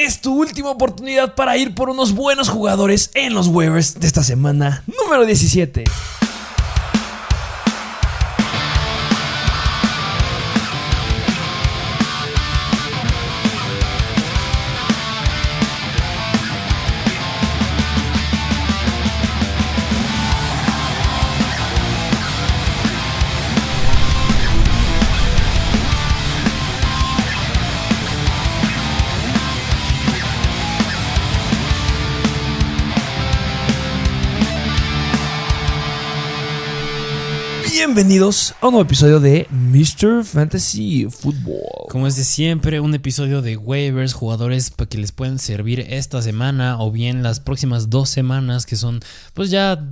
Es tu última oportunidad para ir por unos buenos jugadores en los waivers de esta semana número 17. Bienvenidos a un nuevo episodio de Mr. Fantasy Football. Como es de siempre, un episodio de waivers, jugadores que les puedan servir esta semana o bien las próximas dos semanas que son pues ya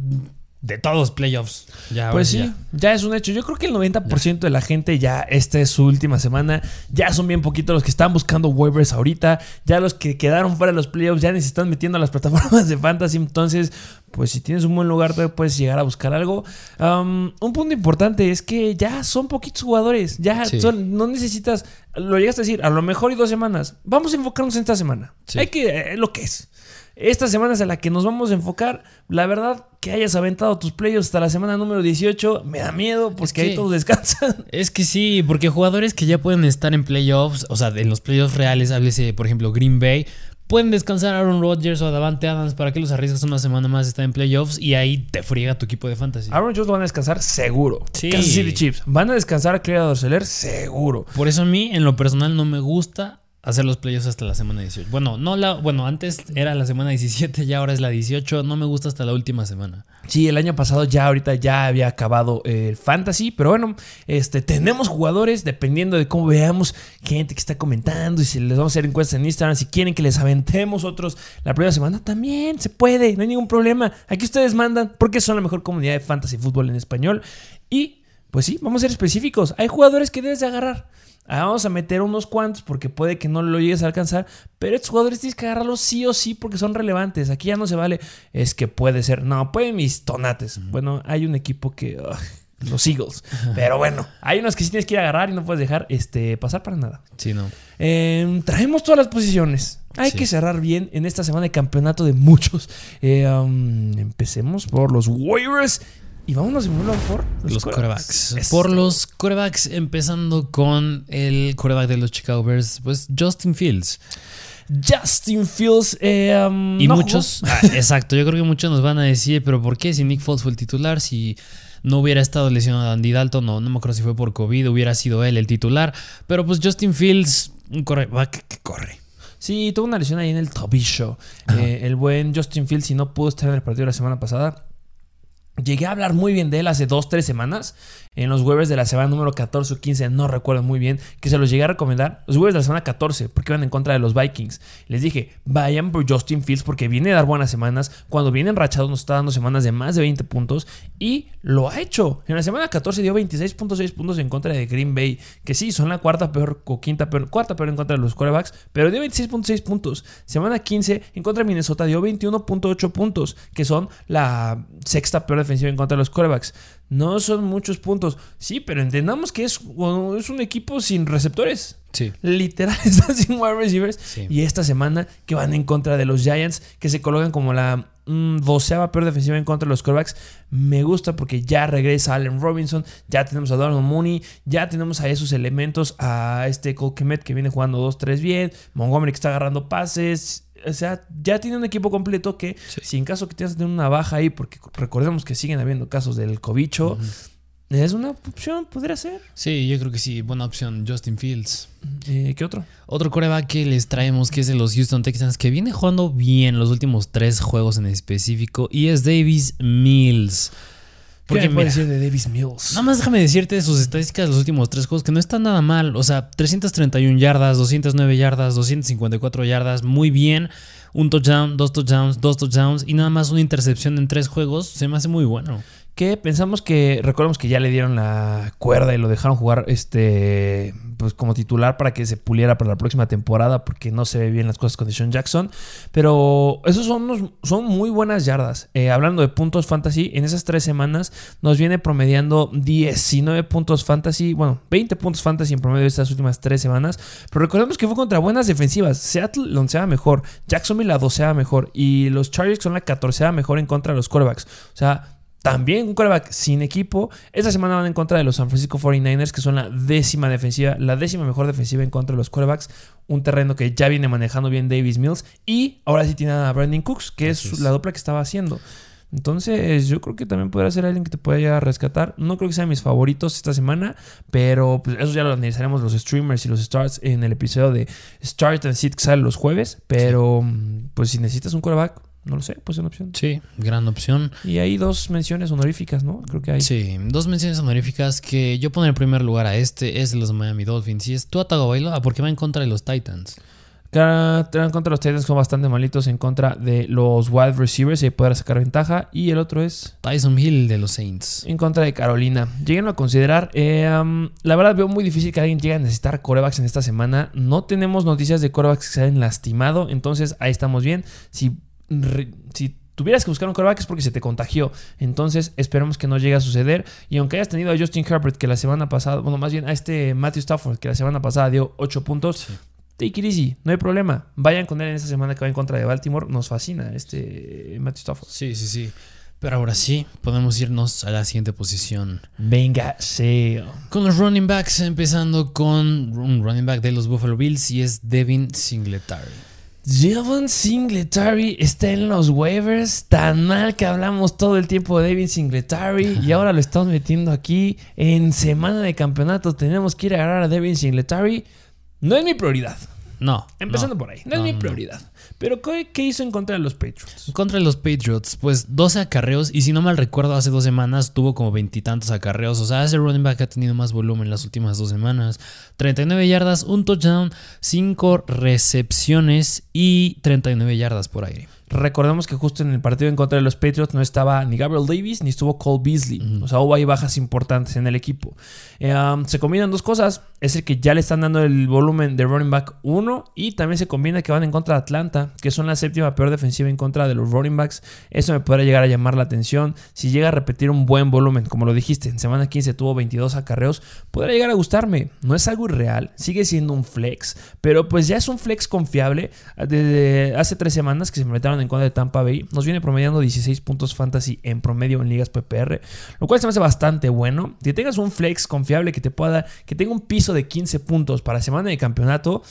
de todos playoffs. Ya, Pues sí, ya. ya. es un hecho. Yo creo que el 90% de la gente ya esta es su última semana. Ya son bien poquitos los que están buscando waivers ahorita. Ya los que quedaron fuera de los playoffs ya ni se están metiendo a las plataformas de fantasy. Entonces, pues si tienes un buen lugar, puedes llegar a buscar algo. Um, un punto importante es que ya son poquitos jugadores. Ya Sí. son, no necesitas, lo llegaste a decir, a lo mejor y dos semanas. Vamos a enfocarnos en esta semana. Sí. Hay que, eh, lo que es. Esta semana es a la que nos vamos a enfocar. La verdad, que hayas aventado tus playoffs hasta la semana número 18, me da miedo porque Es que- ahí todos descansan. Es que sí, porque jugadores que ya pueden estar en playoffs, o sea, en los playoffs reales, háblese, por ejemplo, Green Bay, pueden descansar a Aaron Rodgers o a Davante Adams. ¿Para que los arriesgas una semana más estar en playoffs? Y ahí te friega tu equipo de fantasy. Aaron Jones lo van a descansar seguro. Sí. Kansas City Chiefs. Van a descansar a Clear Dorseler seguro. Por eso a mí, en lo personal, no me gusta hacer los playoffs hasta la semana 18. Bueno, no la, bueno, antes era la semana 17, ya ahora es la 18. No me gusta hasta la última semana. Sí, el año pasado ya ahorita ya había acabado el fantasy, pero bueno, este tenemos jugadores dependiendo de cómo veamos gente que está comentando y si les vamos a hacer encuestas en Instagram, si quieren que les aventemos otros la primera semana también se puede, no hay ningún problema. Aquí ustedes mandan porque son la mejor comunidad de fantasy fútbol en español y pues sí, vamos a ser específicos. Hay jugadores que debes de agarrar. Ah, Vamos a meter unos cuantos porque puede que no lo llegues a alcanzar, pero estos jugadores tienes que agarrarlos sí o sí porque son relevantes. Aquí ya no se vale, es que puede ser, no, pueden mis tonates. Bueno, hay un equipo que, ugh, los Eagles, pero bueno, hay unos que sí tienes que ir a agarrar y no puedes dejar este, pasar para nada. Sí, no. Eh, traemos todas las posiciones. Hay Sí. que cerrar bien en esta semana de campeonato de muchos. Eh, um, empecemos por los Warriors y vámonos por Los quarterbacks. corebacks. Por los corebacks, empezando con el coreback de los Chicago Bears, pues Justin Fields. Justin Fields. eh, um, Y no muchos, ah, exacto, yo creo que muchos nos van a decir, pero ¿por qué si Nick Foles fue el titular? Si no hubiera estado lesionado Andy Dalton, no, no me acuerdo si fue por COVID, hubiera sido él el titular. Pero pues Justin Fields, un coreback que corre. Sí, tuvo una lesión ahí en el tobillo. Eh, el buen Justin Fields, si no pudo estar en el partido la semana pasada. Llegué a hablar muy bien de él hace 2-3 semanas. En los waivers de la semana número 14 o 15, no recuerdo muy bien. Que se los llegué a recomendar. Los waivers de la semana 14, porque iban en contra de los Vikings. Les dije, vayan por Justin Fields porque viene a dar buenas semanas. Cuando viene enrachado, nos está dando semanas de más de 20 puntos. Y lo ha hecho. En la semana 14 dio 26.6 puntos en contra de Green Bay. Que sí, son la cuarta peor o quinta peor, cuarta peor en contra de los quarterbacks. Pero dio 26.6 puntos. Semana 15 en contra de Minnesota dio 21.8 puntos. Que son la sexta peor defensiva en contra de los quarterbacks. No son muchos puntos. Sí, pero entendamos que es, bueno, es un equipo sin receptores. Sí. Literal, está sin wide receivers. Sí. Y esta semana que van en contra de los Giants, que se colocan como la mm, doceava peor defensiva en contra de los quarterbacks, me gusta porque ya regresa Allen Robinson, ya tenemos a Donald Mooney, ya tenemos a esos elementos, a este Cole que viene jugando 2-3 bien, Montgomery que está agarrando pases. O sea, ya tiene un equipo completo que, Sí. si en caso que tengas que tener una baja ahí, porque recordemos que siguen habiendo casos del cobicho, es una opción, podría ser. Sí, yo creo que sí, buena opción, Justin Fields. Eh, ¿Qué otro? Otro coreback que les traemos que es de los Houston Texans, que viene jugando bien los últimos tres juegos en específico, y es Davis Mills. ¿Qué me mira, puede decir de Davis Mills? Nada más déjame decirte sus estadísticas de los últimos tres juegos, que no están nada mal. O sea, 331 yardas, 209 yardas, 254 yardas, muy bien. Un touchdown, dos touchdowns, dos touchdowns y nada más una intercepción en tres juegos. Se me hace muy bueno. Que pensamos que, recordemos que ya le dieron la cuerda y lo dejaron jugar este pues como titular para que se puliera para la próxima temporada porque no se ve bien las cosas con Deshaun Jackson. Pero esos son, son muy buenas yardas. Eh, hablando de puntos fantasy, en esas tres semanas nos viene promediando 19 puntos fantasy, bueno, 20 puntos fantasy en promedio estas últimas tres semanas. Pero recordemos que fue contra buenas defensivas. Seattle la onceava mejor, Jacksonville la doceava mejor y los Chargers son la catorceava mejor en contra de los quarterbacks. O sea, también un quarterback sin equipo. Esta semana van en contra de los San Francisco 49ers, que son la décima defensiva, la décima mejor defensiva en contra de los quarterbacks. Un terreno que ya viene manejando bien Davis Mills. Y ahora sí tiene a Brandon Cooks, que es, la dupla que estaba haciendo. Entonces, yo creo que también podrá ser alguien que te pueda llegar a rescatar. No creo que sean mis favoritos esta semana, pero pues, eso ya lo analizaremos los streamers y los starts en el episodio de Start and Sit que sale los jueves. Pero, pues si necesitas un quarterback, no lo sé, pues es una opción. Sí, gran opción. Y hay dos menciones honoríficas, ¿no? Creo que hay. Sí, dos menciones honoríficas que yo pongo en primer lugar a este, es de los Miami Dolphins. Y es Tua Tagovailoa porque va en contra de los Titans. Claro, en contra de los Titans son bastante malitos en contra de los wide receivers y poder sacar ventaja. Y el otro es Tyson Hill de los Saints. En contra de Carolina. Lleguen a considerar. Eh, la verdad veo muy difícil que alguien llegue a necesitar corebacks en esta semana. No tenemos noticias de corebacks que se hayan lastimado. Entonces ahí estamos bien. Si si tuvieras que buscar un quarterback es porque se te contagió. Entonces, esperemos que no llegue a suceder. Y aunque hayas tenido a Justin Herbert, que la semana pasada, bueno, más bien a este Matthew Stafford, que la semana pasada dio 8 puntos, take it easy, no hay problema. Vayan con él en esta semana que va en contra de Baltimore. Nos fascina este Matthew Stafford. Sí, sí, sí. Pero ahora sí, podemos irnos a la siguiente posición. Venga, sí. Con los running backs, empezando con un running back de los Buffalo Bills y es Devin Singletary. Devin Singletary está en los waivers. Tan mal que hablamos todo el tiempo de Devin Singletary. y ahora lo estamos metiendo aquí. En semana de campeonato tenemos que ir a agarrar a Devin Singletary. No es mi prioridad. No. Empezando por ahí. No, es mi prioridad. Pero ¿qué, hizo en contra de los Patriots? Contra los Patriots, pues 12 acarreos. Y si no mal recuerdo, hace dos semanas tuvo como veintitantos acarreos. O sea, ese running back ha tenido más volumen las últimas dos semanas. 39 yardas, un touchdown, 5 recepciones y 39 yardas por aire. Recordemos que justo en el partido en contra de los Patriots no estaba ni Gabriel Davis ni estuvo Cole Beasley. O sea, hubo ahí bajas importantes en el equipo. Eh, um, se combinan dos cosas. Es el que ya le están dando el volumen de running back 1 y también se combina que van en contra de Atlanta, que son la séptima peor defensiva en contra de los running backs. Eso me podrá llegar a llamar la atención. Si llega a repetir un buen volumen, como lo dijiste, en semana 15 tuvo 22 acarreos, podrá llegar a gustarme. No es algo irreal, sigue siendo un flex, pero pues ya es un flex confiable. Desde hace tres semanas que se metieron en contra de Tampa Bay. Nos viene promediando 16 puntos fantasy en promedio en ligas PPR, lo cual se me hace bastante bueno. Que tengas un flex confiable que te pueda, que tenga un piso de 15 puntos para semana de campeonato,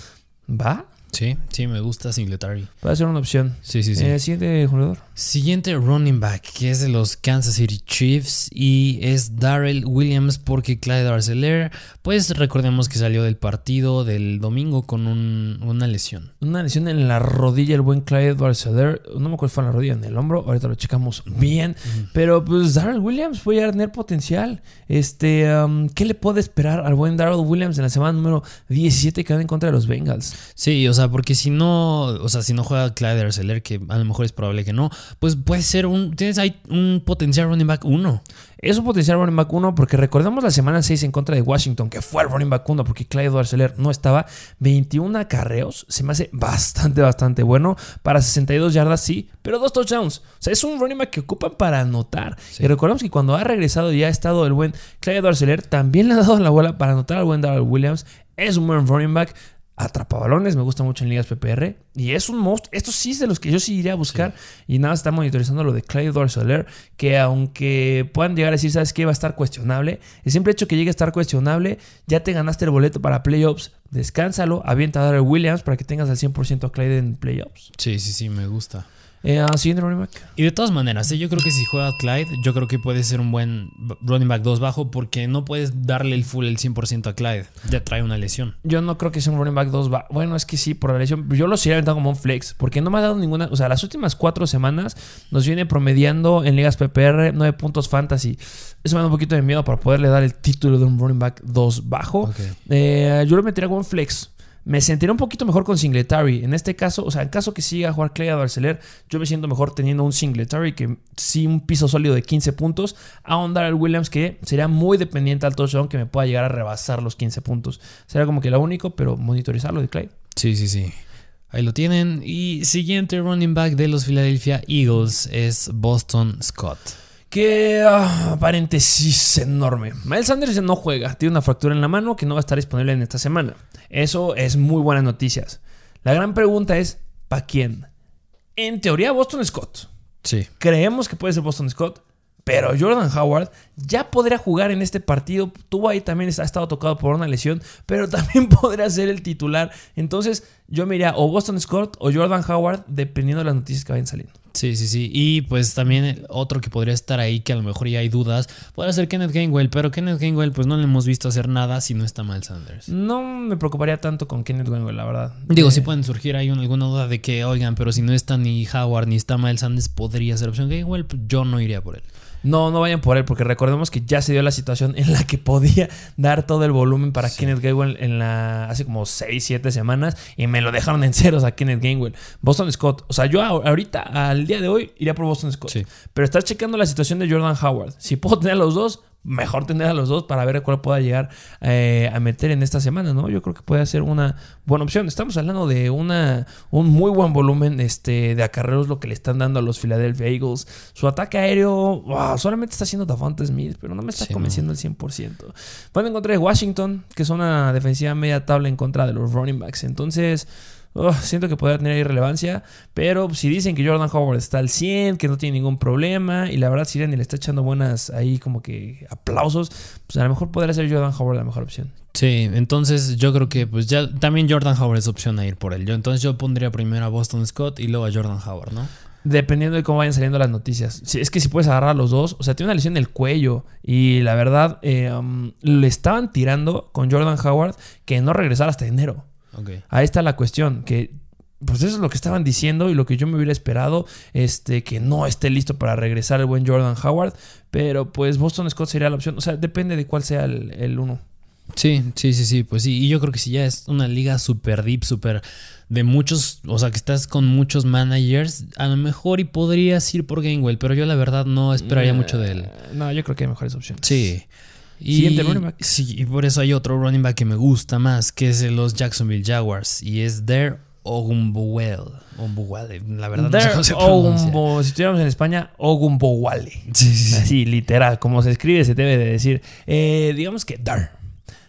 va. Sí, sí, me gusta Singletary. Puede ser una opción. Sí, sí, sí. Eh, siguiente jugador. Siguiente running back, que es de los Kansas City Chiefs y es Darrell Williams porque Clyde Arcelor, pues recordemos que salió del partido del domingo con una lesión. Una lesión en la rodilla el buen Clyde Arcelor, no me acuerdo fue en la rodilla, en el hombro, ahorita lo checamos bien, pero pues Darrell Williams puede tener potencial. Este, um, ¿qué le puede esperar al buen Darrell Williams en la semana número 17 que van en contra de los Bengals? Sí, o sea, porque si no, o sea, si no juega Clyde Arcelor, que a lo mejor es probable que no, pues puede ser un. Tienes ahí un potencial running back 1. Es un potencial running back 1 porque recordemos la semana 6 en contra de Washington, que fue el running back 1 porque Clyde Arcelor no estaba. 21 acarreos, se me hace bastante, bastante bueno. Para 62 yardas, sí, pero dos touchdowns. O sea, es un running back que ocupa para anotar. Y recordemos que cuando ha regresado y ha estado el buen Clyde Arcelor, también le ha dado la bola para anotar al buen Darrell Williams. Es un buen running back atrapabalones, me gusta mucho en ligas PPR. Y es un monstruo. Esto sí es de los que yo sí iría a buscar. Y nada, está monitorizando lo de Clyde Soler. Que aunque puedan llegar a decir, ¿sabes qué? Va a estar cuestionable. El simple hecho que llegue a estar cuestionable, ya te ganaste el boleto para playoffs. Descánsalo, avienta a Williams para que tengas al 100% a Clyde en playoffs. Sí, sí, sí, me gusta. Eh, siguiente running back. Y de todas maneras, ¿eh? yo creo que si juega Clyde, yo creo que puede ser un buen running back 2 bajo porque no puedes darle el full el 100% a Clyde. Ya trae una lesión. Yo no creo que sea un running back 2 bajo. Bueno, es que sí, por la lesión. Yo lo aventado como un flex porque no me ha dado ninguna. O sea, las últimas cuatro semanas nos viene promediando en ligas PPR 9 puntos fantasy. Eso me da un poquito de miedo para poderle dar el título de un running back 2 bajo. Eh, yo lo metería como un flex. Me sentiré un poquito mejor con Singletary. En este caso, o sea, en caso que siga a jugar Clay a Barceler, yo me siento mejor teniendo un Singletary que sí un piso sólido de 15 puntos, a un Darrell Williams que sería muy dependiente al touchdown que me pueda llegar a rebasar los 15 puntos. Será como que lo único, pero monitorizarlo de Clay. Sí, sí, sí. Ahí lo tienen. Y siguiente running back de los Philadelphia Eagles es Boston Scott. Que ah, paréntesis enorme. Miles Sanders no juega, tiene una fractura en la mano que no va a estar disponible en esta semana. Eso es muy buenas noticias. La gran pregunta es, ¿para quién? En teoría, Boston Scott. Sí. Creemos que puede ser Boston Scott. Pero Jordan Howard ya podría jugar en este partido. Tuvo ahí también, ha estado tocado por una lesión, pero también podría ser el titular. Entonces yo me iría o Boston Scott o Jordan Howard, dependiendo de las noticias que vayan saliendo. Sí, sí, sí. Y pues también otro que podría estar ahí, que a lo mejor ya hay dudas, puede ser Kenneth Gainwell, pero Kenneth Gainwell pues no le hemos visto hacer nada si no está mal Sanders. No me preocuparía tanto con Kenneth Gainwell, la verdad. Digo, Eh, si pueden surgir ahí alguna duda de que, oigan, pero si no está ni Howard ni está Miles Sanders, podría ser opción Gainwell, yo no iría por él. No, no vayan por él, porque recordemos que ya se dio la situación en la que podía dar todo el volumen para Kenneth Gainwell en la hace como 6, 7 semanas y me lo dejaron en ceros a Kenneth Gainwell. Boston Scott, o sea, yo ahorita, al día de hoy, iría por Boston Scott. Sí. Pero estás checando la situación de Jordan Howard. Si puedo tener a los dos, mejor tener a los dos para ver cuál pueda llegar eh, a meter en esta semana, ¿no? Yo creo que puede ser una buena opción. Estamos hablando de una, un muy buen volumen este, de acarreos, lo que le están dando a los Philadelphia Eagles. Su ataque aéreo, wow, solamente está haciendo Davante Smith, pero no me está Sí, convenciendo al 100%. Van en contra de Washington, que es una defensiva media tabla en contra de los running backs. Entonces... oh, siento que podría tener ahí relevancia, pero si dicen que Jordan Howard está al 100, que no tiene ningún problema, y la verdad si le está echando buenas ahí como que aplausos, pues a lo mejor podría ser Jordan Howard la mejor opción. Sí, entonces yo creo que pues ya también Jordan Howard es opción a ir por él. Yo entonces yo pondría primero a Boston Scott y luego a Jordan Howard, ¿no? Dependiendo de cómo vayan saliendo las noticias. Si, es que si puedes agarrar a los dos. O sea, tiene una lesión en el cuello. Y la verdad, eh, um, le estaban tirando con Jordan Howard que no regresara hasta enero. Ok. Ahí está la cuestión. Que pues eso es lo que estaban diciendo y lo que yo me hubiera esperado. Este, que no esté listo para regresar el buen Jordan Howard. Pero pues Boston Scott sería la opción. O sea, depende de cuál sea el, el uno. Sí, sí, sí, sí, pues sí. Y yo creo que si ya es una liga super deep, super de muchos, o sea, que estás con muchos managers, a lo mejor y podrías ir por Gainwell, pero yo la verdad no esperaría mucho de él. Eh, No, yo creo que hay mejores opciones. Sí. Y, Siguiente running back. Sí, y por eso hay otro running back que me gusta más, que es los Jacksonville Jaguars, y es Der Ogumbuel. Ogumbuwale, la verdad no sé Der cómo se pronuncia. Ogumbo- si estuviéramos en España, Ogumbowale. Sí, sí, sí. Así, literal, como se escribe, se debe de decir. Eh, digamos que Dar.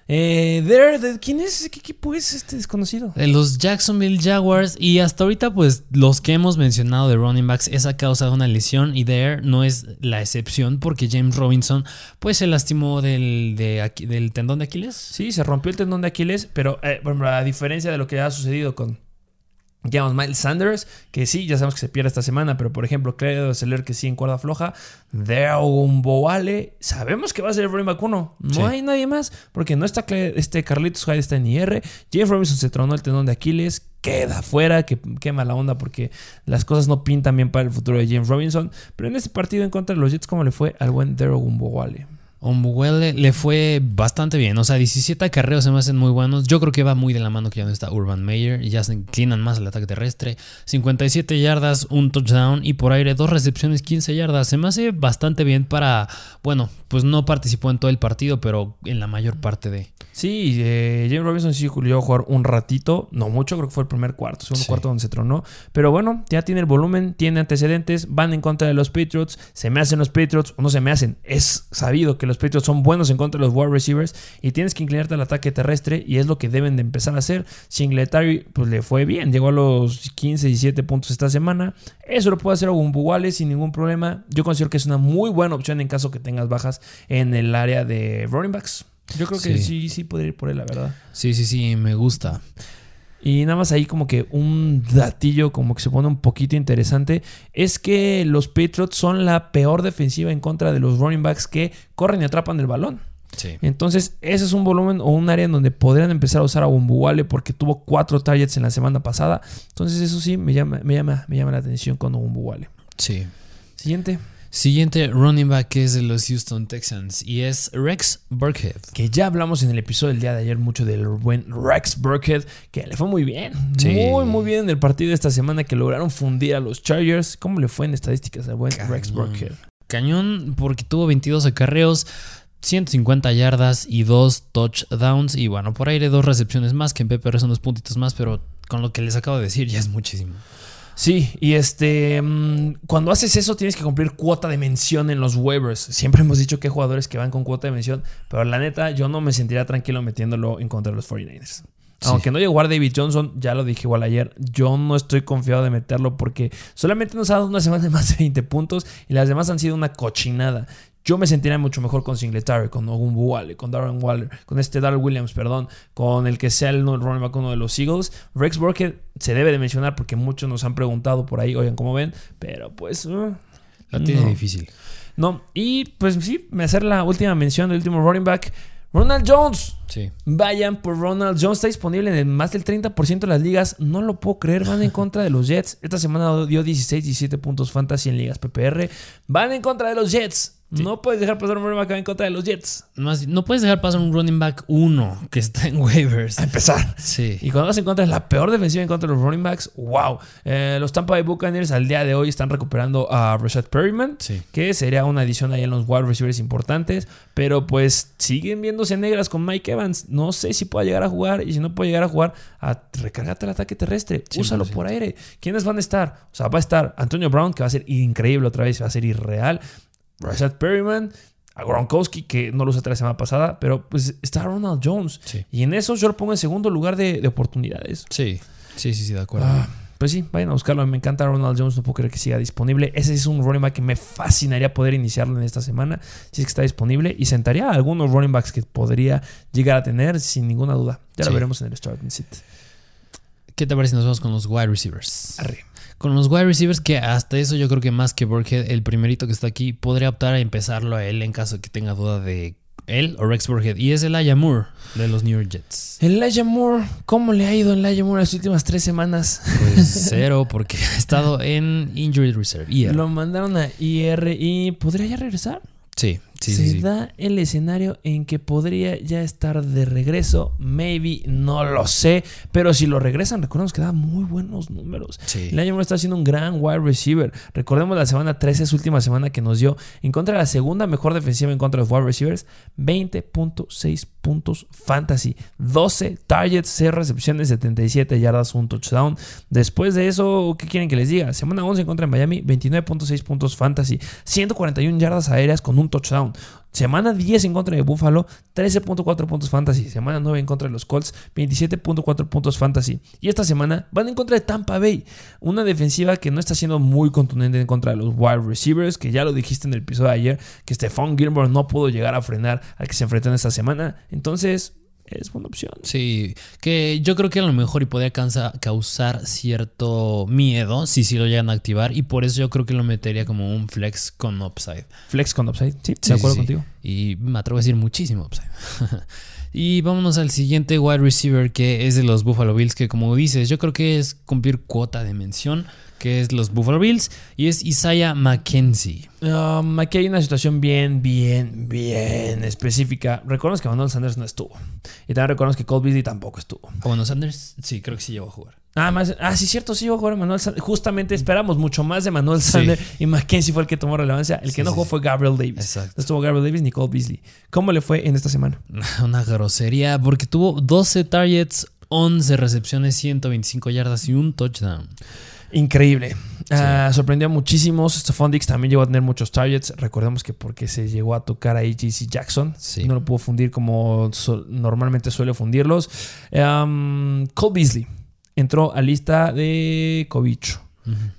Eh, ¿de ¿quién es? ¿Qué equipo es este desconocido? De los Jacksonville Jaguars y hasta ahorita pues los que hemos mencionado de running backs es a causa de una lesión y There no es la excepción porque James Robinson pues se lastimó del, de del tendón de Aquiles. Sí, se rompió el tendón de Aquiles, pero eh, por ejemplo, a diferencia de lo que ha sucedido con digamos, Miles Sanders, que sí, ya sabemos que se pierde esta semana, pero por ejemplo, Claudio Seller, que sí en cuerda floja, de Boale, sabemos que va a ser el running back uno. No Sí. hay nadie más, porque no está este Carlitos Hyde, está en IR. James Robinson se tronó el tendón de Aquiles, queda fuera, que qué mala onda, porque las cosas no pintan bien para el futuro de James Robinson. Pero en este partido en contra de los Jets, ¿cómo le fue al buen Daryl Boale? Ombuwele le fue bastante bien, o sea, 17 acarreos se me hacen muy buenos. Yo creo que va muy de la mano que ya no está Urban Meyer ya se inclinan más al ataque terrestre. 57 yardas, un touchdown y por aire dos recepciones, 15 yardas. Se me hace bastante bien para, bueno, pues no participó en todo el partido, pero en la mayor parte de. Sí, eh, James Robinson sí llegó a jugar un ratito, no mucho, creo que fue el primer cuarto, segundo Sí. cuarto donde se tronó. Pero bueno, ya tiene el volumen, tiene antecedentes, van en contra de los Patriots, se me hacen los Patriots o no se me hacen. Es sabido que los Patriots son buenos en contra de los wide receivers y tienes que inclinarte al ataque terrestre y es lo que deben de empezar a hacer. Singletary pues le fue bien, llegó a los 15, 17 puntos esta semana. Eso lo puede hacer Ogunbuwale sin ningún problema. Yo considero que es una muy buena opción en caso que tengas bajas en el área de running backs. Yo creo que Sí. sí, sí podría ir por él, la verdad. Sí, sí, sí, me gusta. Y nada más ahí como que un datillo como que se pone un poquito interesante es que los Patriots son la peor defensiva en contra de los running backs que corren y atrapan el balón. Sí. Entonces ese es un volumen o un área en donde podrían empezar a usar a Bumbuwale porque tuvo cuatro targets en la semana pasada. Entonces eso sí me llama, me llama, me llama la atención con Bumbuwale. Sí. Siguiente. Siguiente running back es de los Houston Texans y es Rex Burkhead. Que ya hablamos en el episodio del día de ayer mucho del buen Rex Burkhead, que le fue muy bien. Sí. Muy, muy bien en el partido de esta semana que lograron fundir a los Chargers. ¿Cómo le fue en estadísticas al buen Rex. Burkhead? Cañón porque tuvo 22 acarreos, 150 yardas y 2 touchdowns. Y bueno, por aire dos recepciones más, que en PPR son dos puntitos más, pero con lo que les acabo de decir ya es muchísimo. Sí, y este, mm, cuando haces eso tienes que cumplir cuota de mención en los waivers. Siempre hemos dicho que hay jugadores que van con cuota de mención, pero la neta yo no me sentiría tranquilo metiéndolo en contra de los 49ers. Sí. Aunque no llegó a David Johnson, ya lo dije igual ayer, yo no estoy confiado de meterlo porque solamente nos ha dado una semana de más de 20 puntos y las demás han sido una cochinada. Yo me sentiría mucho mejor con Singletary, con Ogun Waller, con Darren Waller, con este Darrell Williams, perdón, con el que sea el running back uno de los Eagles. Rex Burkhead se debe de mencionar porque muchos nos han preguntado por ahí, oigan, ¿cómo ven? Pero pues... uh, La tiene no. difícil. No, y pues sí, me hacer la última mención del último running back, Ronald Jones. Sí. Vayan por Ronald Jones. Está disponible en el más del 30% de las ligas. No lo puedo creer. Van en contra de los Jets. Esta semana dio 16, 17 puntos fantasy en ligas PPR. Van en contra de los Jets. No puedes dejar pasar un running back en contra de los Jets. Más- no puedes dejar pasar un running back 1 que está en waivers. A empezar. Sí. Y cuando vas en contra de la peor defensiva en contra de los running backs, wow. Eh, los Tampa Bay Buccaneers al día de hoy están recuperando a Rashad Perryman, Sí. que sería una adición ahí en los wide receivers importantes, pero pues siguen viéndose negras con Mike Evans. No sé si pueda llegar a jugar y si no puede llegar a jugar, a el ataque terrestre, 100%. úsalo por aire. ¿Quiénes van a estar? O sea, va a estar Antonio Brown, que va a ser increíble otra vez, va a ser irreal. Rashad Perryman, a Gronkowski, que no lo usé la semana pasada, pero pues está Ronald Jones. Sí. Y en eso yo lo pongo en segundo lugar de, de oportunidades. Sí. Sí, sí, sí, de acuerdo. Ah, pues sí, vayan a buscarlo. Me encanta Ronald Jones, no puedo creer que siga disponible. Ese es un running back que me fascinaría poder iniciarlo en esta semana, si es que está disponible. Y sentaría a algunos running backs que podría llegar a tener sin ninguna duda. Ya Sí. lo veremos en el starting sit. ¿Qué te parece si nos vamos con los wide receivers? Arre. Con los wide receivers, que hasta eso yo creo que más que Burkhead, el primerito que está aquí, podría optar a empezarlo a él en caso de que tenga duda de él o Rex Burkhead. Y es Elijah Moore de los New York Jets. Elijah Moore, ¿cómo le ha ido Elijah Moore las últimas tres semanas? Pues cero, porque ha estado en Injury Reserve. IR. Lo mandaron a IR y ¿podría ya regresar? Sí, sí, Se sí. sí. da el escenario en que podría ya estar de regreso. Maybe, no lo sé. Pero si lo regresan, recordemos que da muy buenos números. Sí. El año está haciendo un gran wide receiver. Recordemos la semana 13, su última semana que nos dio en contra de la segunda mejor defensiva en contra de los wide receivers. 20.6 puntos fantasy. 12 targets, 6 recepciones, 77 yardas, un touchdown. Después de eso, ¿qué quieren que les diga? Semana 11 en contra de Miami, 29.6 puntos fantasy. 141 yardas aéreas con un touchdown. Semana 10 en contra de Buffalo, 13.4 puntos fantasy. Semana 9 en contra de los Colts, 27.4 puntos fantasy. Y esta semana van en contra de Tampa Bay, una defensiva que no está siendo muy contundente en contra de los wide receivers, que ya lo dijiste en el episodio de ayer, que Stephon Gilmore no pudo llegar a frenar al que se enfrentó en esta semana. Entonces, es buena opción. Sí, que yo creo que a lo mejor y podría causar cierto miedo si sí lo llegan a activar y por eso yo creo que lo metería como un flex con upside. Flex con upside, sí, Sí, de acuerdo sí. contigo. Y me atrevo a decir muchísimo upside. y vámonos al siguiente wide receiver que es de los Buffalo Bills, que como dices, yo creo que es cumplir cuota de mención, que es los Buffalo Bills, y es Isaiah McKenzie. Um, aquí hay una situación bien, bien, bien específica. Reconozco que Manuel Sanders no estuvo. Y también reconozco que Cole Beasley tampoco estuvo. Bueno, Sanders, sí, creo que sí llegó a jugar. Ah, más, ah, sí, cierto, sí, iba a jugar Manuel Sanders. Justamente esperamos mucho más de Manuel Sanders y Mackenzie fue el que tomó relevancia. El que Sí, no jugó sí. fue Gabriel Davis. Exacto. No estuvo Gabriel Davis ni Cole Beasley. ¿Cómo le fue en esta semana? Una grosería, porque tuvo 12 targets, 11 recepciones, 125 yardas y un touchdown. Increíble. Ah, sorprendió a muchísimos. Stephon Diggs también llegó a tener muchos targets. Recordemos que porque se llegó a tocar a AJC Jackson. Sí. No lo pudo fundir como so- normalmente suele fundirlos. Um, Cole Beasley entró a lista de cobicho.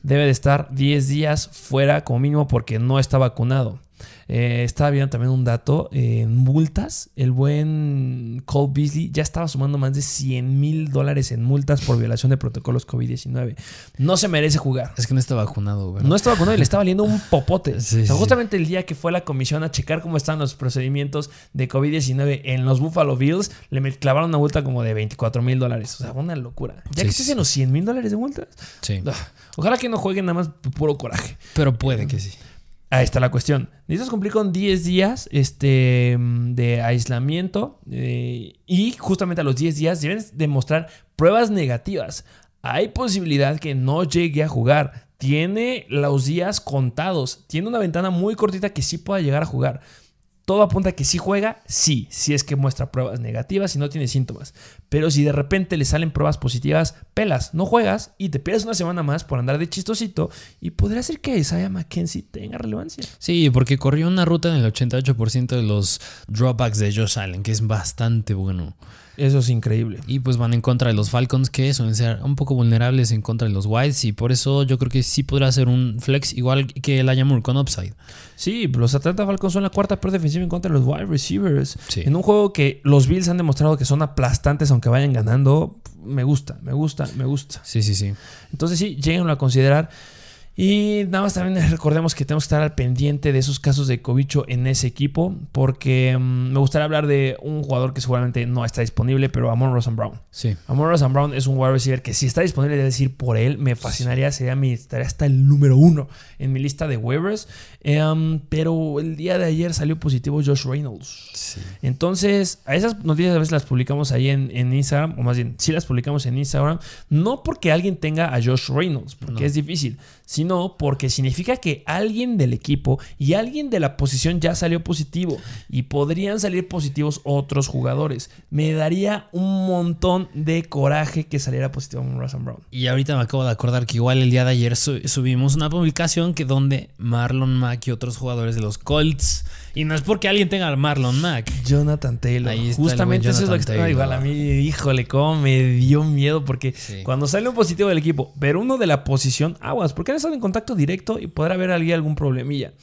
Debe de estar 10 días fuera como mínimo porque no está vacunado. Eh, estaba viendo también un dato. eh, En multas, el buen Cole Beasley ya estaba sumando más de 100 mil dólares en multas por violación de protocolos COVID-19. No se merece jugar. Es que no está vacunado, güey. No está vacunado y le está valiendo un popote. Sí, O sea, sí. justamente el día que fue la comisión a checar cómo están los procedimientos de COVID-19 en los Buffalo Bills, le clavaron una multa como de 24 mil dólares. O sea, una locura. Ya Sí, que estés en los 100 mil dólares de multas. Sí. ah, Ojalá que no jueguen nada más por puro coraje. Pero puede que sí. Ahí está la cuestión. Necesitas cumplir con 10 días este, de aislamiento eh, y justamente a los 10 días deben demostrar pruebas negativas. Hay posibilidad que no llegue a jugar. Tiene los días contados. Tiene una ventana muy cortita que sí pueda llegar a jugar. Todo apunta a que si juega, sí, si es que muestra pruebas negativas y no tiene síntomas. Pero si de repente le salen pruebas positivas, pelas, no juegas y te pierdes una semana más por andar de chistosito y podría ser que Isaiah McKenzie tenga relevancia. Sí, porque corrió una ruta en el 88% de los dropbacks de Josh Allen, que es bastante bueno. Eso es increíble. Y pues van en contra de los Falcons, que suelen ser un poco vulnerables en contra de los Wilds. Y por eso yo creo que sí podrá ser un flex igual que el Ayamur con upside. Sí, los Atlanta Falcons son la cuarta peor defensiva en contra de los wide receivers. En un juego que los Bills han demostrado que son aplastantes aunque vayan ganando. Me gusta, me gusta, me gusta. Sí, sí, sí. Entonces sí, lleguen a considerar. Y nada más también recordemos que tenemos que estar al pendiente de esos casos de cobicho en ese equipo, porque mm, me gustaría hablar de un jugador que seguramente no está disponible, pero Amon Ross Brown. Sí. Amon Ross Brown es un wide receiver que si está disponible, de decir por él, me fascinaría, sería mi, estaría hasta el número uno en mi lista de waivers. Em, pero el día de ayer salió positivo Josh Reynolds. Sí. Entonces, a esas noticias a veces las publicamos ahí en, en Instagram, o más bien, sí las publicamos en Instagram, no porque alguien tenga a Josh Reynolds, porque es difícil, sino porque significa que alguien del equipo y alguien de la posición ya salió positivo y podrían salir positivos otros jugadores. Me daría un montón de coraje que saliera positivo Russell Brown. Y ahorita me acabo de acordar que igual el día de ayer subimos una publicación que donde Marlon Mack y otros jugadores de los Colts y no es porque alguien tenga al Marlon Mack. Jonathan Taylor. Justamente eso es lo que está igual a mí. Híjole, cómo me dio miedo porque cuando sale un positivo del equipo, pero uno de la posición, aguas, porque han estado en contacto directo y podrá haber alguien algún problemilla.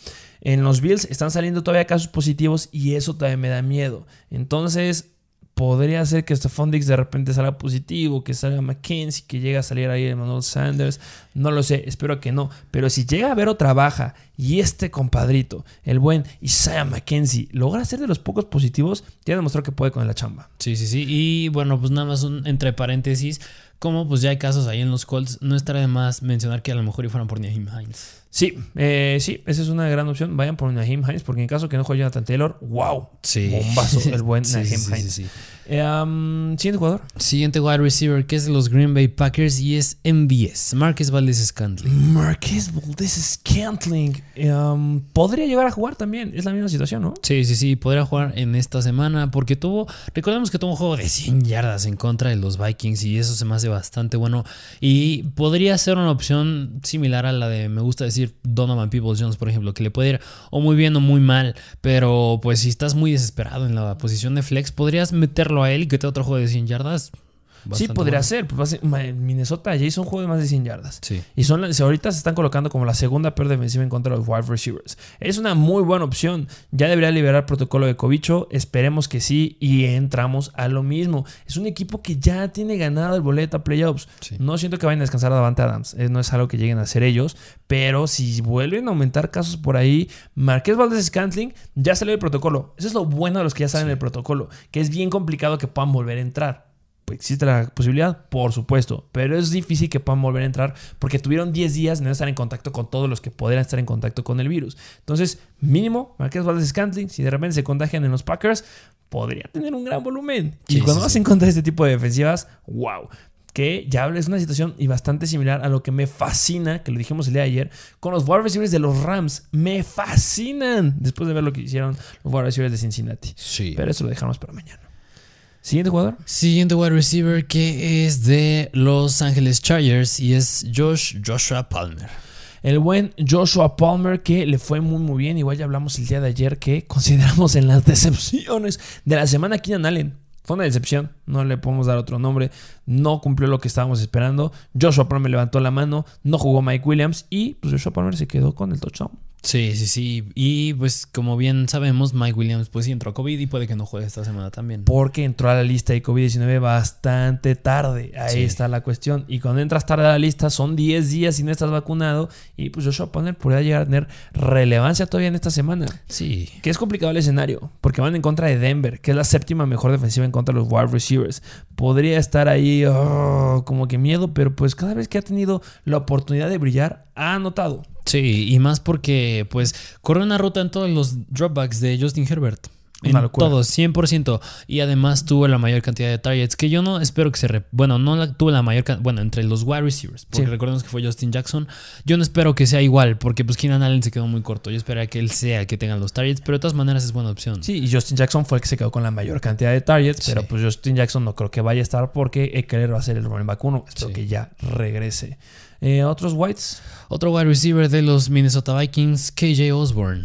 En los Bills están saliendo todavía casos positivos y eso todavía me da miedo. Entonces, podría ser que Stephon Dix de repente salga positivo, que salga McKenzie, que llegue a salir ahí Emmanuel Sanders. No lo sé, espero que no. Pero si llega a ver otra baja y este compadrito, el buen Isaiah McKenzie, logra ser de los pocos positivos, ya demostró que puede con la chamba. Sí, sí, sí. Y bueno, pues nada más un, entre paréntesis, como pues ya hay casos ahí en los Colts, no estará de más mencionar que a lo mejor fueran por Naheem Hines. Sí, eh, sí, esa es una gran opción. Vayan por Naheem Hines, porque en caso que no juegue Jonathan Taylor, wow, sí. bombazo el buen sí, Naheem sí, Hines. Eh, Siguiente jugador. Siguiente wide receiver que es de los Green Bay Packers y es MVS, Marquez Valdez Scantling. Marquez Valdez Scantling. Um, podría llegar a jugar también, es la misma situación, ¿no? Sí, sí, sí, podría jugar en esta semana porque tuvo, recordemos que tuvo un juego de 100 yardas en contra de los Vikings y eso se me hace bastante bueno y podría ser una opción similar a la de, me gusta decir, Donovan Peoples Jones, por ejemplo, que le puede ir o muy bien o muy mal, pero pues si estás muy desesperado en la posición de flex, podrías meterlo a él y que te otro juego de 100 yardas. Sí, podría ser. Pues, Minnesota ya hizo un juego de más de 100 yardas. Sí. Y son, ahorita se están colocando como la segunda peor defensiva en contra de los wide receivers. Es una muy buena opción. Ya debería liberar protocolo de Covicho. Esperemos que sí. Y entramos a lo mismo. Es un equipo que ya tiene ganado el boleto a playoffs. No siento que vayan a descansar a Davante Adams. No es algo que lleguen a hacer ellos. Pero si vuelven a aumentar casos por ahí, Marqués Valdez Scantling ya salió del protocolo. Eso es lo bueno de los que ya salen del protocolo. Que es bien complicado que puedan volver a entrar. Existe la posibilidad, por supuesto, pero es difícil que puedan volver a entrar porque tuvieron 10 días de no estar en contacto con todos los que podrían estar en contacto con el virus. Entonces, mínimo, Marqués Valdez Scantling, si de repente se contagian en los Packers, podría tener un gran volumen. y cuando vas en contra de este tipo de defensivas, wow. Que ya es una situación y bastante similar a lo que me fascina, que lo dijimos el día de ayer, con los wide receivers de los Rams. Me fascinan después de ver lo que hicieron los wide receivers de Cincinnati. Sí. Pero eso lo dejamos para mañana. Siguiente jugador. Siguiente wide receiver que es de Los Angeles Chargers y es Josh Joshua Palmer. El buen Joshua Palmer que le fue muy muy bien. Igual ya hablamos el día de ayer que consideramos en las decepciones de la semana Keenan Allen. Fue una decepción, no le podemos dar otro nombre, no cumplió lo que estábamos esperando. Joshua Palmer levantó la mano, no jugó Mike Williams y pues Joshua Palmer se quedó con el touchdown. Sí, sí, sí. Y pues como bien sabemos, Mike Williams pues sí entró a COVID y puede que no juegue esta semana también. Porque entró a la lista de COVID-19 bastante tarde. Ahí está la cuestión. Y cuando entras tarde a la lista son 10 días y no estás vacunado. Y pues Joshua Palmer podría llegar a tener relevancia todavía en esta semana. Sí. Que es complicado el escenario. Porque van en contra de Denver, que es la séptima mejor defensiva en contra de los wide receivers. Podría estar ahí oh, como que miedo, pero pues cada vez que ha tenido la oportunidad de brillar, ha anotado. Sí, y más porque, pues, corre una ruta en todos los dropbacks de Justin Herbert. En todos, 100%. Y además tuvo la mayor cantidad de targets. Que yo no espero que se. re- bueno, no la, tuvo la mayor cantidad. Bueno, entre los wide receivers. Porque Sí. recordemos que fue Justin Jackson. Yo no espero que sea igual. Porque, pues, Keenan Allen se quedó muy corto. Yo esperaría que él sea el que tenga los targets. Pero de todas maneras es buena opción. Sí, y Justin Jackson fue el que se quedó con la mayor cantidad de targets, Sí. pero pues Justin Jackson no creo que vaya a estar porque Eckler va a ser el running back uno. Espero Sí. que ya regrese. Eh, Otros whites. Otro wide receiver de los Minnesota Vikings, KJ Osborne.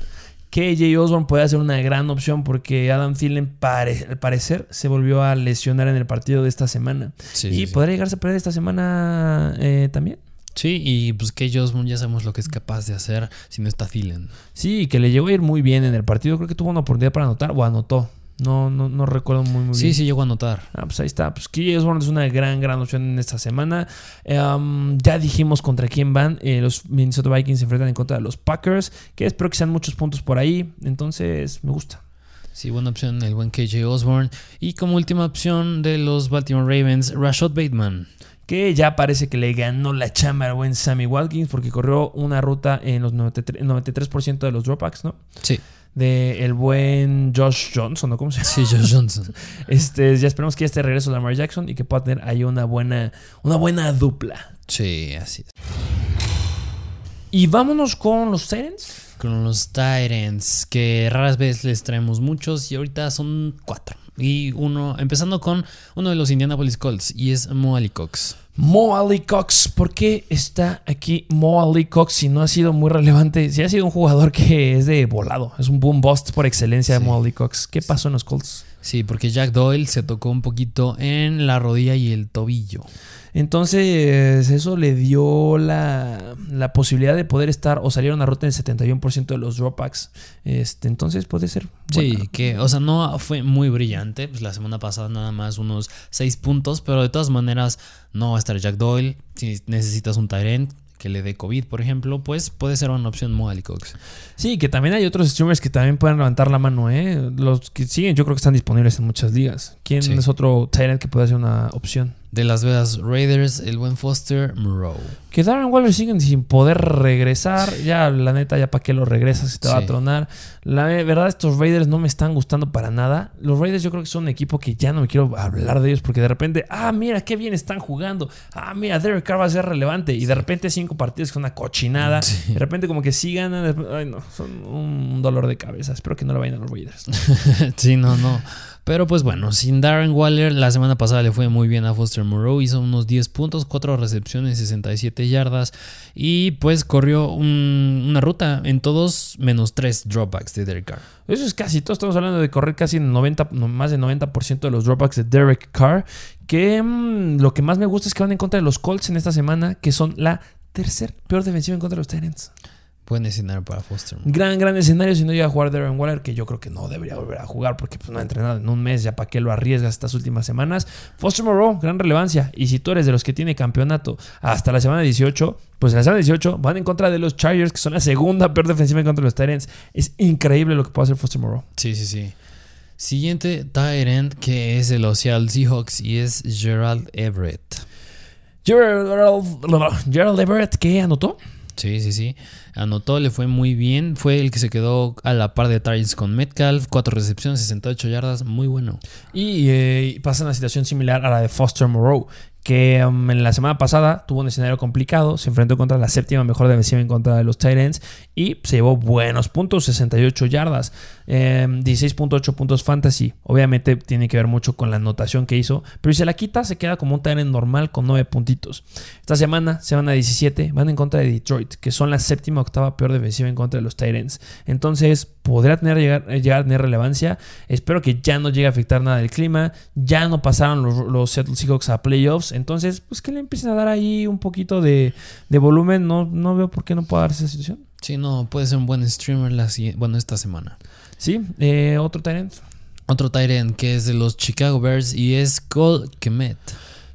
KJ Osborne puede ser una gran opción porque Adam Thielen pare- al parecer se volvió a lesionar en el partido de esta semana. Sí, y sí, sí. podría llegarse a perder esta semana eh, también. Sí, y pues KJ Osborne ya sabemos lo que es capaz de hacer si no está Thielen. Sí, que le llegó a ir muy bien en el partido. Creo que tuvo una oportunidad para anotar o anotó. No, no, no recuerdo muy, muy Sí, bien. sí, llegó a anotar. Ah, pues ahí está. Pues KJ Osborne es una gran, gran opción en esta semana. Em, ya dijimos contra quién van. Eh, los Minnesota Vikings se enfrentan en contra de los Packers. Que espero que sean muchos puntos por ahí. Entonces, me gusta. Sí, buena opción el buen KJ Osborne. Y como última opción de los Baltimore Ravens, Rashad Bateman. Que ya parece que le ganó la chamba al buen Sammy Watkins. Porque corrió una ruta en los 93%, 93% de los dropbacks, ¿no? Sí, De el buen Josh Johnson, ¿no? ¿Cómo se llama? sí, Josh Johnson. Este, ya esperemos que ya esté de regreso Lamar Jackson y que pueda tener ahí una buena, una buena dupla. Sí, así es. Y vámonos con los Titans. Con los Titans, que raras veces les traemos muchos y ahorita son cuatro. Y uno, empezando con uno de los Indianapolis Colts, y es Mo Ali Cox. Mo Ali Cox. ¿Por qué está aquí Mo Ali Cox si no ha sido muy relevante? Si ha sido un jugador que es de volado. Es un boom bust por excelencia de. Mo Ali Cox. ¿Qué pasó en los Colts? Sí, porque Jack Doyle se tocó un poquito en la rodilla y el tobillo. Entonces, eso le dio la, la posibilidad de poder estar o salir a una ruta del 71% de los dropbacks. Este, entonces, puede ser. Sí, que, o sea, no fue muy brillante. Pues la semana pasada nada más unos 6 puntos, pero de todas maneras no va a estar Jack Doyle. Si necesitas un Tyrant que le dé COVID, por ejemplo, pues puede ser una opción Mo Ali Cox. Sí, que también hay otros streamers que también pueden levantar la mano, ¿eh? Los que siguen, yo creo que están disponibles en muchas ligas. ¿Quién Sí. es otro Tyrant que puede ser una opción? De Las Vegas Raiders, el buen Foster Moreau. Que Darren Waller siguen sin poder regresar. Ya, la neta, ya para qué lo regresas, se te va a tronar. La verdad, estos Raiders no me están gustando para nada. Los Raiders yo creo que son un equipo que ya no me quiero hablar de ellos porque de repente, ah, mira, qué bien están jugando. Ah, mira, Derek Carr va a ser relevante. Y de repente cinco partidos con una cochinada. Sí. De repente como que sí ganan. Ay, no, son un dolor de cabeza. Espero que no le vayan a los Raiders. sí, no, no. Pero pues bueno, sin Darren Waller, la semana pasada le fue muy bien a Foster Moreau. Hizo unos 10 puntos, 4 recepciones, 67 yardas. Y pues corrió un- una ruta en todos menos 3 dropbacks de Derek Carr. Eso es casi todo. Estamos hablando de correr casi 90, no, más de 90% de los dropbacks de Derek Carr. Que mm, lo que más me gusta es que van en contra de los Colts en esta semana, que son la tercer peor defensiva en contra de los Titans. Buen escenario para Foster. Gran, gran escenario si no llega a jugar Darren Waller, que yo creo que no debería volver a jugar porque pues, no ha entrenado en un mes, ya para qué lo arriesgas estas últimas semanas. Foster Moreau, gran relevancia. Y si tú eres de los que tiene campeonato hasta la semana 18, pues en la semana 18 van en contra de los Chargers, que son la segunda peor defensiva en contra de los Titans. Es increíble lo que puede hacer Foster Moreau. Sí, sí, sí. Siguiente end que es de los Seattle Seahawks y es Gerald Everett. Gerald, Gerald Everett, ¿qué anotó? Sí, sí, sí. Anotó, le fue muy bien. Fue el que se quedó a la par de targets con Metcalf. Cuatro recepciones, 68 yardas. Muy bueno. Y eh, pasa una situación similar a la de Foster Moreau, que um, en la semana pasada tuvo un escenario complicado, se enfrentó contra la séptima mejor defensiva en contra de los Titans y se llevó buenos puntos, 68 yardas, eh, 16.8 puntos fantasy. Obviamente tiene que ver mucho con la anotación que hizo, pero si se la quita se queda como un Titan normal con 9 puntitos. Esta semana se van a 17, van en contra de Detroit, que son la séptima octava peor defensiva en contra de los Titans. Entonces podrá tener, llegar, llegar a tener relevancia. Espero que ya no llegue a afectar nada del clima. Ya no pasaron los, los Seattle Seahawks a playoffs. Entonces, pues que le empiecen a dar ahí un poquito de, de volumen. No, no veo por qué no pueda darse esa situación. Sí, no, puede ser un buen streamer la bueno, esta semana. Sí, eh, otro Tyrant. Otro end que es de los Chicago Bears y es Cole Kemet.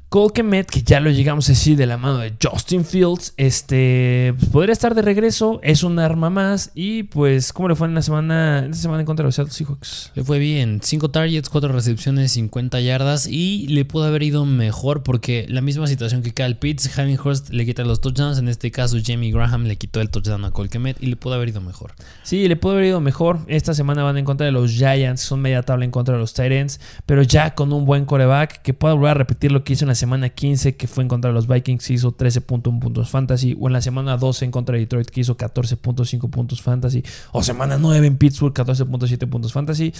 Cole Kemet, que ya lo llegamos a decir de la mano de Justin Fields, este pues, podría estar de regreso, es un arma más. Y pues, ¿cómo le fue en la semana, en esta semana en contra de los Seattle Seahawks? Le fue bien, 5 targets, 4 recepciones, 50 yardas y le pudo haber ido mejor porque la misma situación que Kyle Pitts, Jaime Hurst le quita los touchdowns, en este caso Jamie Graham le quitó el touchdown a Cole Kemet y le pudo haber ido mejor. Sí, le pudo haber ido mejor. Esta semana van en contra de los Giants, son media tabla en contra de los Titans, pero ya con un buen coreback que pueda volver a repetir lo que hizo en la semana 15, que fue en contra de los Vikings, hizo 13.1 puntos fantasy, o en la semana 12 en contra de Detroit, que hizo 14.5 puntos fantasy, o semana 9 en Pittsburgh, 14.7 puntos fantasy.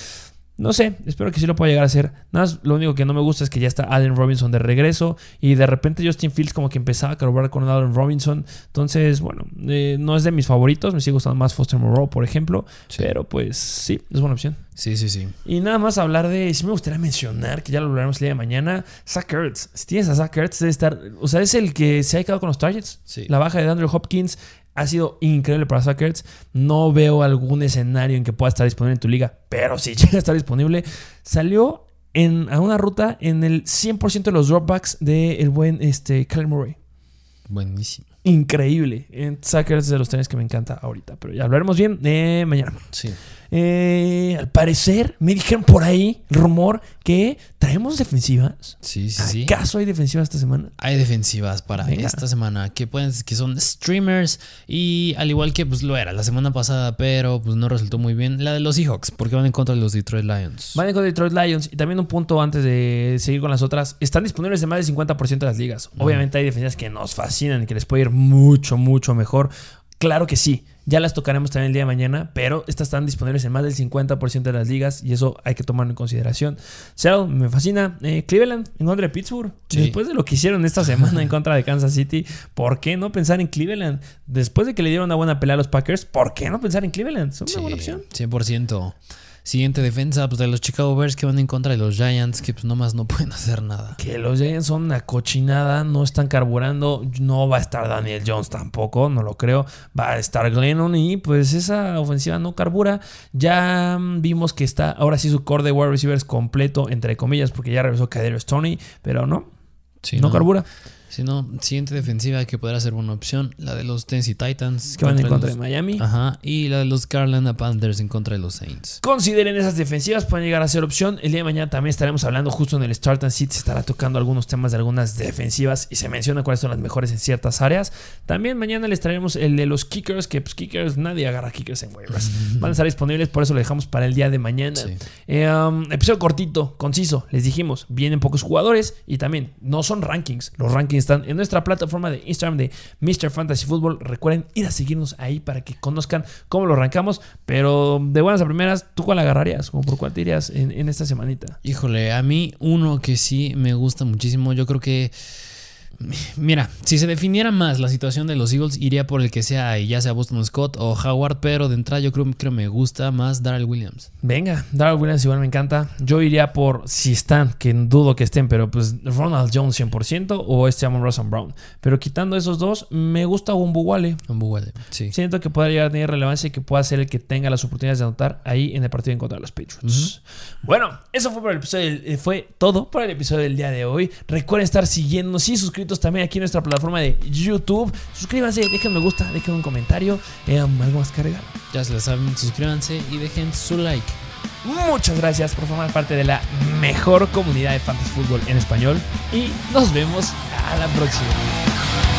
No sé, espero que sí lo pueda llegar a hacer. Nada más, lo único que no me gusta es que ya está Allen Robinson de regreso y de repente Justin Fields como que empezaba a colaborar con Allen Robinson. Entonces, bueno, eh, no es de mis favoritos. Me sigue gustando más Foster Moreau, por ejemplo. Sí. Pero pues sí, es buena opción. Sí, sí, sí. Y nada más hablar de, sí me gustaría mencionar, que ya lo hablaremos el día de mañana, Zach Ertz. Si tienes a Zach Ertz, debe estar, o sea, es el que se ha quedado con los targets. Sí. La baja de Andrew Hopkins ha sido increíble para Zach Ertz. No veo algún escenario en que pueda estar disponible en tu liga, pero si llega a estar disponible, salió en, a una ruta en el 100% de los dropbacks del buen este, Murray. Buenísimo. Increíble. En Ertz es de los trenes que me encanta ahorita, pero ya hablaremos bien eh, mañana. Sí. Eh, al parecer, me dijeron por ahí, rumor, que traemos defensivas. Sí, sí, sí. ¿Acaso hay defensivas esta semana? Hay defensivas para Venga. esta semana que pueden que son streamers y al igual que pues lo era la semana pasada, pero pues no resultó muy bien la de los Seahawks porque van en contra de los Detroit Lions. Van con Detroit Lions. Y también un punto antes de seguir con las otras. Están disponibles en más del 50% de las ligas. Obviamente hay defensivas que nos fascinan y que les puede ir mucho, mucho mejor. Claro que sí. Ya las tocaremos también el día de mañana, pero estas están disponibles en más del 50% de las ligas y eso hay que tomarlo en consideración. Seattle me fascina. Eh, Cleveland en contra de Pittsburgh. Sí. Después de lo que hicieron esta semana en contra de Kansas City, ¿por qué no pensar en Cleveland? Después de que le dieron una buena pelea a los Packers, ¿por qué no pensar en Cleveland? Es una Sí, buena opción. 100%. Siguiente defensa pues de los Chicago Bears que van en contra de los Giants que pues nomás no pueden hacer nada. Que los Giants son una cochinada, no están carburando, no va a estar Daniel Jones tampoco, no lo creo, va a estar Glennon y pues esa ofensiva no carbura. Ya mm, vimos que está ahora sí su core de wide receivers completo, entre comillas, porque ya regresó Kadarius Tony, pero no, Sí, no, carbura. Si no, siguiente defensiva que podrá ser buena opción, la de los Tennessee Titans. Que van en contra los- de Miami. Ajá, y la de los Carolina Panthers en contra de los Saints. Consideren esas defensivas, pueden llegar a ser opción. El día de mañana también estaremos hablando justo en el Start and Sit, se estará tocando algunos temas de algunas defensivas y se menciona cuáles son las mejores en ciertas áreas. También mañana les traeremos el de los kickers, que pues kickers, nadie agarra kickers en waivers. Van a estar disponibles, por eso lo dejamos para el día de mañana. Sí. Eh, um, episodio cortito, conciso, les dijimos, vienen pocos jugadores y también no son rankings. Los rankings están en nuestra plataforma de Instagram de Mr. Fantasy Football. Recuerden ir a seguirnos ahí para que conozcan cómo lo rankamos. Pero de buenas a primeras, ¿tú cuál agarrarías? ¿Como por cuál te irías en, en esta semanita? Híjole, a mí uno que sí me gusta muchísimo, yo creo que... Mira, si se definiera más la situación de los Eagles, iría por el que sea, ya sea Boston Scott o Howard, pero de entrada yo creo que me gusta más Darrell Williams. Venga, Darrell Williams igual me encanta. Yo iría por si están, que dudo que estén, pero pues Ronald Jones 100% o este Amon Ross Brown. Pero quitando esos dos, me gusta Wumbu Wale. Un Buwale, sí. Siento que pueda llegar a tener relevancia y que pueda ser el que tenga las oportunidades de anotar ahí en el partido en contra de los Patriots. Bueno, eso fue por el episodio, eh, fue todo por el episodio del día de hoy. Recuerden estar siguiéndonos y suscritos también aquí en nuestra plataforma de YouTube. Suscríbanse, dejen me gusta, dejen un comentario. Eh, algo más agregar. Ya se lo saben, suscríbanse y dejen su like. Muchas gracias por formar parte de la mejor comunidad de Fantasy Football en español y nos vemos a la próxima.